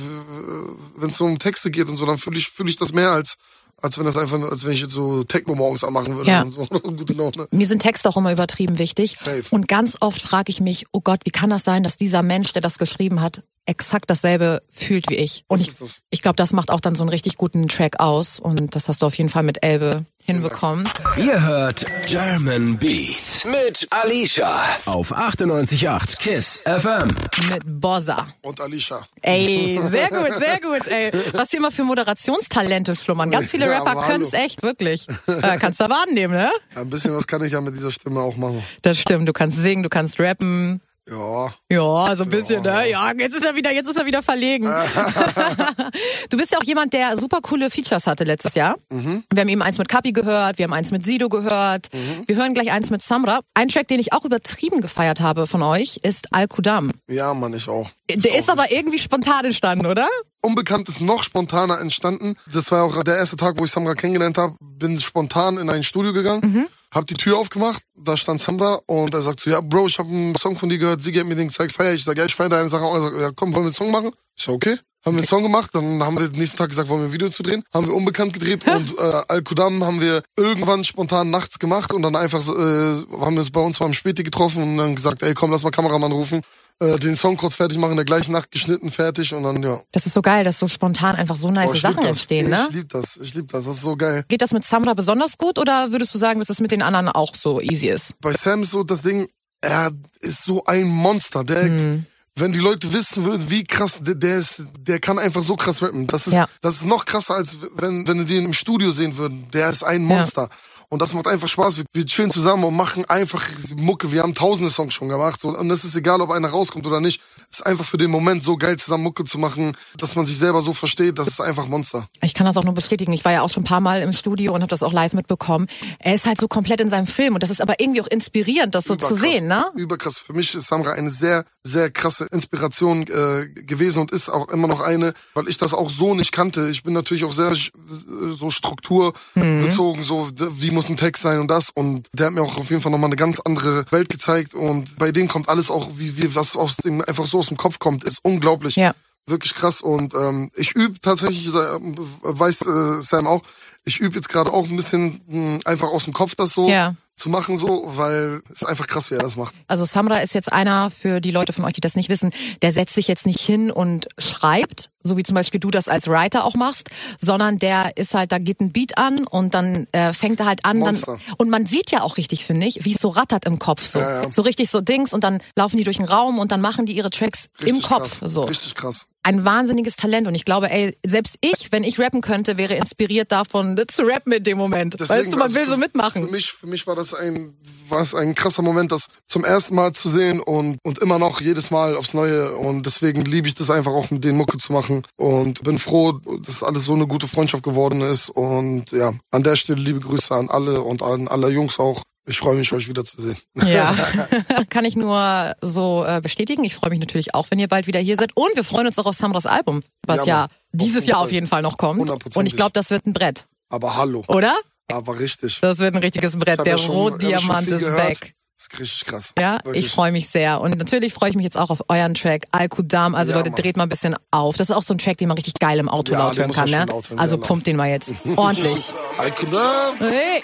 wenn es so um Texte geht und so, dann fühle ich, fühl ich das mehr als, als wenn das einfach, als wenn ich jetzt so Techno morgens anmachen würde Ja. und so. Mir sind Texte auch immer übertrieben wichtig. Safe. Und ganz oft frage ich mich, oh Gott, wie kann das sein, dass dieser Mensch, der das geschrieben hat, exakt dasselbe fühlt wie ich? Und ich, ich glaube, das macht auch dann so einen richtig guten Track aus. Und das hast du auf jeden Fall mit Elbe hinbekommen. Ihr hört German Beat mit Alicia auf 98.8 KISS FM. Mit Bossa. Und Alicia. Ey, sehr gut, sehr gut, ey. Was hier immer für Moderationstalente schlummern. Ganz viele Ja, Rapper können es echt, wirklich. Äh, kannst du aber annehmen, ne? Ja, ein bisschen was kann ich ja mit dieser Stimme auch machen. Das stimmt. Du kannst singen, du kannst rappen. Ja. Ja, so ein bisschen, ne? Ja, jetzt ist er wieder, jetzt ist er wieder verlegen. du bist ja auch jemand, der super coole Features hatte letztes Jahr. Mhm. Wir haben eben eins mit Kapi gehört, wir haben eins mit Sido gehört. Mhm. Wir hören gleich eins mit Samra. Ein Track, den ich auch übertrieben gefeiert habe von euch, ist Al Kudam. Ja, Mann, ich auch. Der ist aber irgendwie spontan entstanden, oder? Unbekannt ist noch spontaner entstanden. Das war auch der erste Tag, wo ich Samra kennengelernt habe. Bin spontan in ein Studio gegangen, Mhm. Hab die Tür aufgemacht, da stand Samra und er sagt so, ja Bro, ich habe einen Song von dir gehört, Sigi hat mir den gezeigt, feier ich. Sag, ja, ich feier deine Sache auch. Er sagt, ja komm, wollen wir einen Song machen? Ich sag, okay. Haben wir einen Song gemacht, dann haben wir den nächsten Tag gesagt, wollen wir ein Video zu drehen, haben wir unbekannt gedreht und äh, Al-Kudam haben wir irgendwann spontan nachts gemacht und dann einfach äh, haben wir uns bei uns mal im Späti getroffen und dann gesagt, ey komm, lass mal Kameramann rufen äh, den Song kurz fertig machen, in der gleichen Nacht geschnitten, fertig und dann, ja. Das ist so geil, dass so spontan einfach so nice Boah, Sachen das. entstehen, ne? Ich lieb das, ich lieb das, das ist so geil. Geht das mit Samra besonders gut oder würdest du sagen, dass es mit den anderen auch so easy ist? Bei Sam ist so das Ding, er ist so ein Monster, der, Mhm. Wenn die Leute wissen würden, wie krass der, der ist, der kann einfach so krass rappen. Das ist, Ja. das ist noch krasser, als wenn, wenn die den im Studio sehen würden. Der ist ein Monster. Und das macht einfach Spaß. Wir, wir chillen zusammen und machen einfach Mucke. Wir haben tausende Songs schon gemacht. Und es ist egal, ob einer rauskommt oder nicht. Ist einfach für den Moment so geil, zusammen Mucke zu machen, dass man sich selber so versteht. Das ist einfach Monster. Ich kann das auch nur bestätigen. Ich war ja auch schon ein paar Mal im Studio und habe das auch live mitbekommen. Er ist halt so komplett in seinem Film und das ist aber irgendwie auch inspirierend, das so zu Überkrass. sehen, ne? Überkrass. Für mich ist Samra eine sehr, sehr krasse Inspiration äh, gewesen und ist auch immer noch eine, weil ich das auch so nicht kannte. Ich bin natürlich auch sehr äh, so strukturbezogen, so d- wie muss ein Text sein und das. Und der hat mir auch auf jeden Fall nochmal eine ganz andere Welt gezeigt. Und bei denen kommt alles auch, wie, wie was aus dem einfach so aus dem Kopf kommt, ist unglaublich. Ja. Wirklich krass. Und ähm, ich übe tatsächlich, äh, weiß äh, Sam auch, ich übe jetzt gerade auch ein bisschen mh, einfach aus dem Kopf das so Ja. zu machen, so, weil es einfach krass, wie er das macht. Also Samra ist jetzt einer für die Leute von euch, die das nicht wissen, der setzt sich jetzt nicht hin und schreibt, so wie zum Beispiel du das als Writer auch machst, sondern der ist halt, da geht ein Beat an und dann äh, fängt er halt an. Dann, und man sieht ja auch richtig, finde ich, wie es so rattert im Kopf. So, Ja, ja. so richtig so Dings und dann laufen die durch den Raum und dann machen die ihre Tracks Richtig im Kopf. Krass. So. Richtig krass. Ein wahnsinniges Talent und ich glaube, ey, selbst ich, wenn ich rappen könnte, wäre inspiriert davon, zu rappen in dem Moment. weißt du, man also will für, so mitmachen. Für mich, für mich war das ein, war es ein krasser Moment, das zum ersten Mal zu sehen und, und immer noch jedes Mal aufs Neue. Und deswegen liebe ich das einfach auch mit den Mucke zu machen. Und bin froh, dass alles so eine gute Freundschaft geworden ist. Und ja, an der Stelle liebe Grüße an alle und an alle Jungs auch. Ich freue mich, euch wiederzusehen. Ja, kann ich nur so äh, bestätigen. Ich freue mich natürlich auch, wenn ihr bald wieder hier seid. Und wir freuen uns auch auf Samras Album, was Ja, ja, dieses Jahr auf jeden Fall noch kommt. Hundertprozentig. Und ich glaube, das wird ein Brett, Aber hallo. oder? Aber richtig. Das wird ein richtiges Brett. Der ja Rotdiamant ist gehört. back. Das ist richtig krass. Ja, Wirklich. ich freue mich sehr. Und natürlich freue ich mich jetzt auch auf euren Track Al-Kudam. Also Ja, Leute, Mann. dreht mal ein bisschen auf. Das ist auch so ein Track, den man richtig geil im Auto Ja, laut hören kann. Ne? hören, Also pumpt den mal jetzt ordentlich. Al-Qudam. Hey.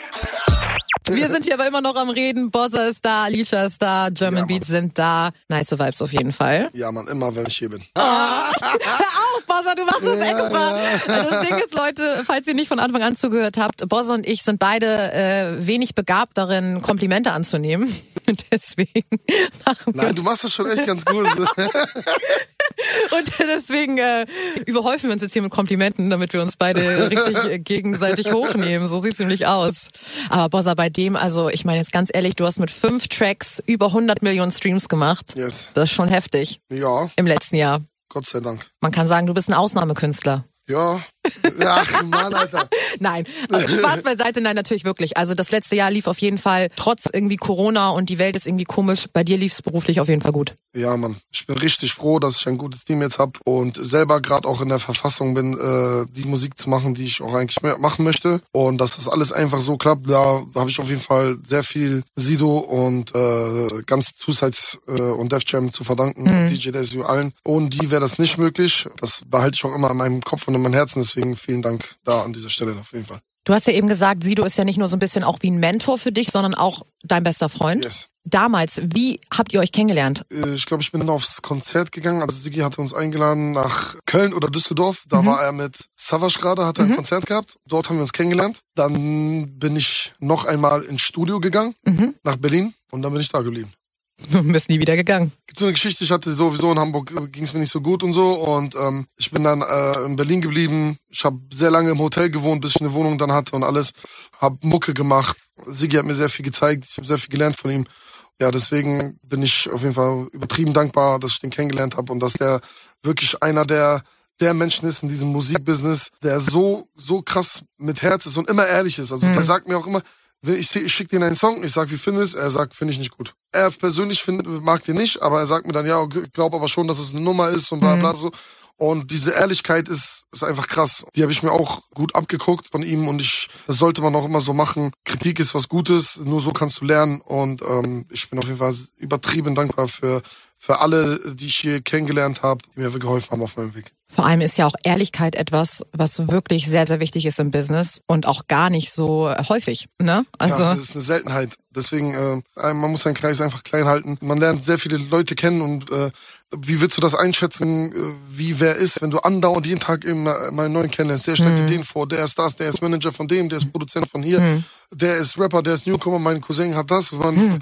Wir sind hier aber immer noch am Reden. Bossa ist da, Alicia ist da, German Ja. Beats sind da. Nice Vibes auf jeden Fall. Ja, Mann, immer, wenn ich hier bin. Hör auf, Bossa, du machst das extra. Also das Ding ist, Leute, falls ihr nicht von Anfang an zugehört habt, Bossa und ich sind beide äh, wenig begabt darin, Komplimente anzunehmen. Deswegen machen wir Nein, du machst das schon echt ganz gut. Und deswegen äh, überhäufen wir uns jetzt hier mit Komplimenten, damit wir uns beide richtig äh, gegenseitig hochnehmen. So sieht's nämlich aus. Aber Bossa, bei dem, also ich meine jetzt ganz ehrlich, du hast mit fünf Tracks über 100 Millionen Streams gemacht. yes. Das ist schon heftig Ja, im letzten Jahr. Gott sei Dank. Man kann sagen, du bist ein Ausnahmekünstler. Ja. Ach, Mann, Alter. Nein, aber Spaß beiseite, nein, natürlich wirklich. Also das letzte Jahr lief auf jeden Fall, trotz irgendwie Corona und die Welt ist irgendwie komisch, bei dir lief's beruflich auf jeden Fall gut. Ja, Mann. Ich bin richtig froh, dass ich ein gutes Team jetzt hab und selber gerade auch in der Verfassung bin, äh, die Musik zu machen, die ich auch eigentlich machen möchte. Und dass das alles einfach so klappt, da habe ich auf jeden Fall sehr viel Sido und äh, ganz Suicides äh, und Def Jam zu verdanken, DJ Desu allen. Ohne die wäre das nicht möglich. Das behalte ich auch immer in meinem Kopf und in meinem Herzen. Deswegen vielen Dank da an dieser Stelle auf jeden Fall. Du hast ja eben gesagt, Sido ist ja nicht nur so ein bisschen auch wie ein Mentor für dich, sondern auch dein bester Freund. Yes. Damals, wie habt ihr euch kennengelernt? Äh, ich glaube, ich bin dann aufs Konzert gegangen. Also Sigi hatte uns eingeladen nach Köln oder Düsseldorf. Da war er mit Savage gerade, hat er ein Konzert gehabt. Dort haben wir uns kennengelernt. Dann bin ich noch einmal ins Studio gegangen, nach Berlin. Und dann bin ich da geblieben. Du bist nie wieder gegangen. Gibt so eine Geschichte, ich hatte sowieso in Hamburg, ging es mir nicht so gut und so. Und ähm, ich bin dann äh, in Berlin geblieben. Ich habe sehr lange im Hotel gewohnt, bis ich eine Wohnung dann hatte und alles. Hab Mucke gemacht. Sigi hat mir sehr viel gezeigt. Ich habe sehr viel gelernt von ihm. Ja, deswegen bin ich auf jeden Fall übertrieben dankbar, dass ich den kennengelernt habe und dass der wirklich einer der der Menschen ist in diesem Musikbusiness, der so so krass mit Herz ist und immer ehrlich ist. Also der sagt mir auch immer, ich, ich schicke dir einen Song, ich sag, wie findest Er sagt, finde ich nicht gut. Er persönlich find, mag den nicht, aber er sagt mir dann, ja, ich glaube aber schon, dass es eine Nummer ist und bla bla so. Und diese Ehrlichkeit ist, ist einfach krass. Die habe ich mir auch gut abgeguckt von ihm und ich, das sollte man auch immer so machen. Kritik ist was Gutes, nur so kannst du lernen und ähm, ich bin auf jeden Fall übertrieben dankbar für, für alle, die ich hier kennengelernt habe, die mir geholfen haben auf meinem Weg. Vor allem ist ja auch Ehrlichkeit etwas, was wirklich sehr, sehr wichtig ist im Business und auch gar nicht so häufig. Ne? Also ja, das ist eine Seltenheit. Deswegen, äh, man muss seinen Kreis einfach klein halten. Man lernt sehr viele Leute kennen und äh, wie willst du das einschätzen, äh, wie wer ist, wenn du andauernd jeden Tag immer mal einen neuen kennenlernst? Der stellt mhm. dir den vor, der ist das, der ist Manager von dem, der ist Produzent von hier, mhm. der ist Rapper, der ist Newcomer, mein Cousin hat das. Man, mhm.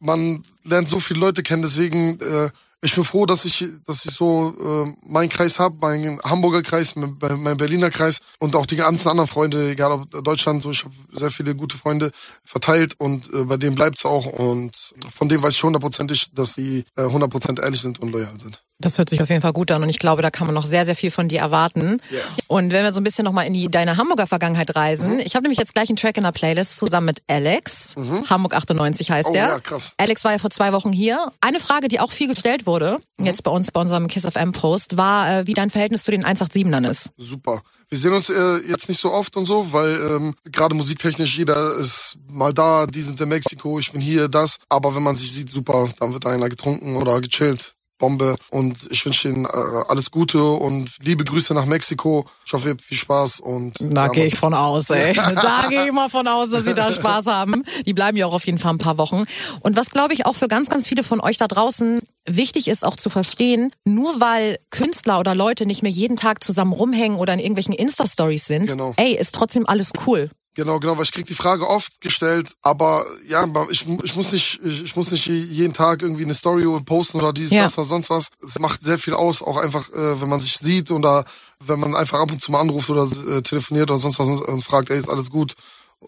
man lernt so viele Leute kennen, deswegen äh, ich bin froh, dass ich, dass ich so äh, meinen Kreis habe, meinen Hamburger Kreis, meinen Berliner Kreis und auch die ganzen anderen Freunde, egal ob Deutschland, so ich habe sehr viele gute Freunde verteilt und äh, bei denen bleibt's auch und von dem weiß ich hundertprozentig, dass sie äh, hundertprozentig äh, ehrlich sind und loyal sind. Das hört sich auf jeden Fall gut an und ich glaube, da kann man noch sehr, sehr viel von dir erwarten. Yes. Und wenn wir so ein bisschen nochmal in die, deine Hamburger Vergangenheit reisen, mhm. ich habe nämlich jetzt gleich einen Track in der Playlist zusammen mit Alex. Mhm. Hamburg 98 heißt oh, der. Ja, krass. Alex war ja vor zwei Wochen hier. Eine Frage, die auch viel gestellt wurde, mhm. jetzt bei uns bei unserem Kiss of M Post, war, äh, wie dein Verhältnis zu den 187ern ist. Super. Wir sehen uns äh, jetzt nicht so oft und so, weil ähm, gerade musiktechnisch jeder ist mal da, die sind in Mexiko, ich bin hier, das. Aber wenn man sich sieht, super, dann wird einer getrunken oder gechillt. Bombe und ich wünsche Ihnen äh, alles Gute und liebe Grüße nach Mexiko. Ich hoffe, ihr habt viel Spaß und da ja, gehe ich von aus, ey. da gehe ich mal von aus, dass Sie da Spaß haben. Die bleiben ja auch auf jeden Fall ein paar Wochen. Und was glaube ich auch für ganz, ganz viele von euch da draußen wichtig ist auch zu verstehen, nur weil Künstler oder Leute nicht mehr jeden Tag zusammen rumhängen oder in irgendwelchen Insta-Stories sind, genau. ey, ist trotzdem alles cool. Genau, genau, weil ich krieg die Frage oft gestellt, aber ja, ich, ich muss nicht, ich, ich muss nicht jeden Tag irgendwie eine Story posten oder dies, ja. das oder sonst was. Es macht sehr viel aus, auch einfach, äh, wenn man sich sieht oder wenn man einfach ab und zu mal anruft oder äh, telefoniert oder sonst was und fragt, ey, ist alles gut.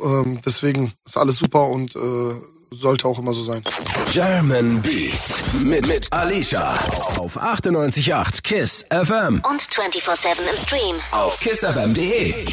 Ähm, deswegen ist alles super und äh, sollte auch immer so sein. German Beat mit, mit Alicia auf 98.8 KISS FM und 24-7 im Stream auf kissfm.de.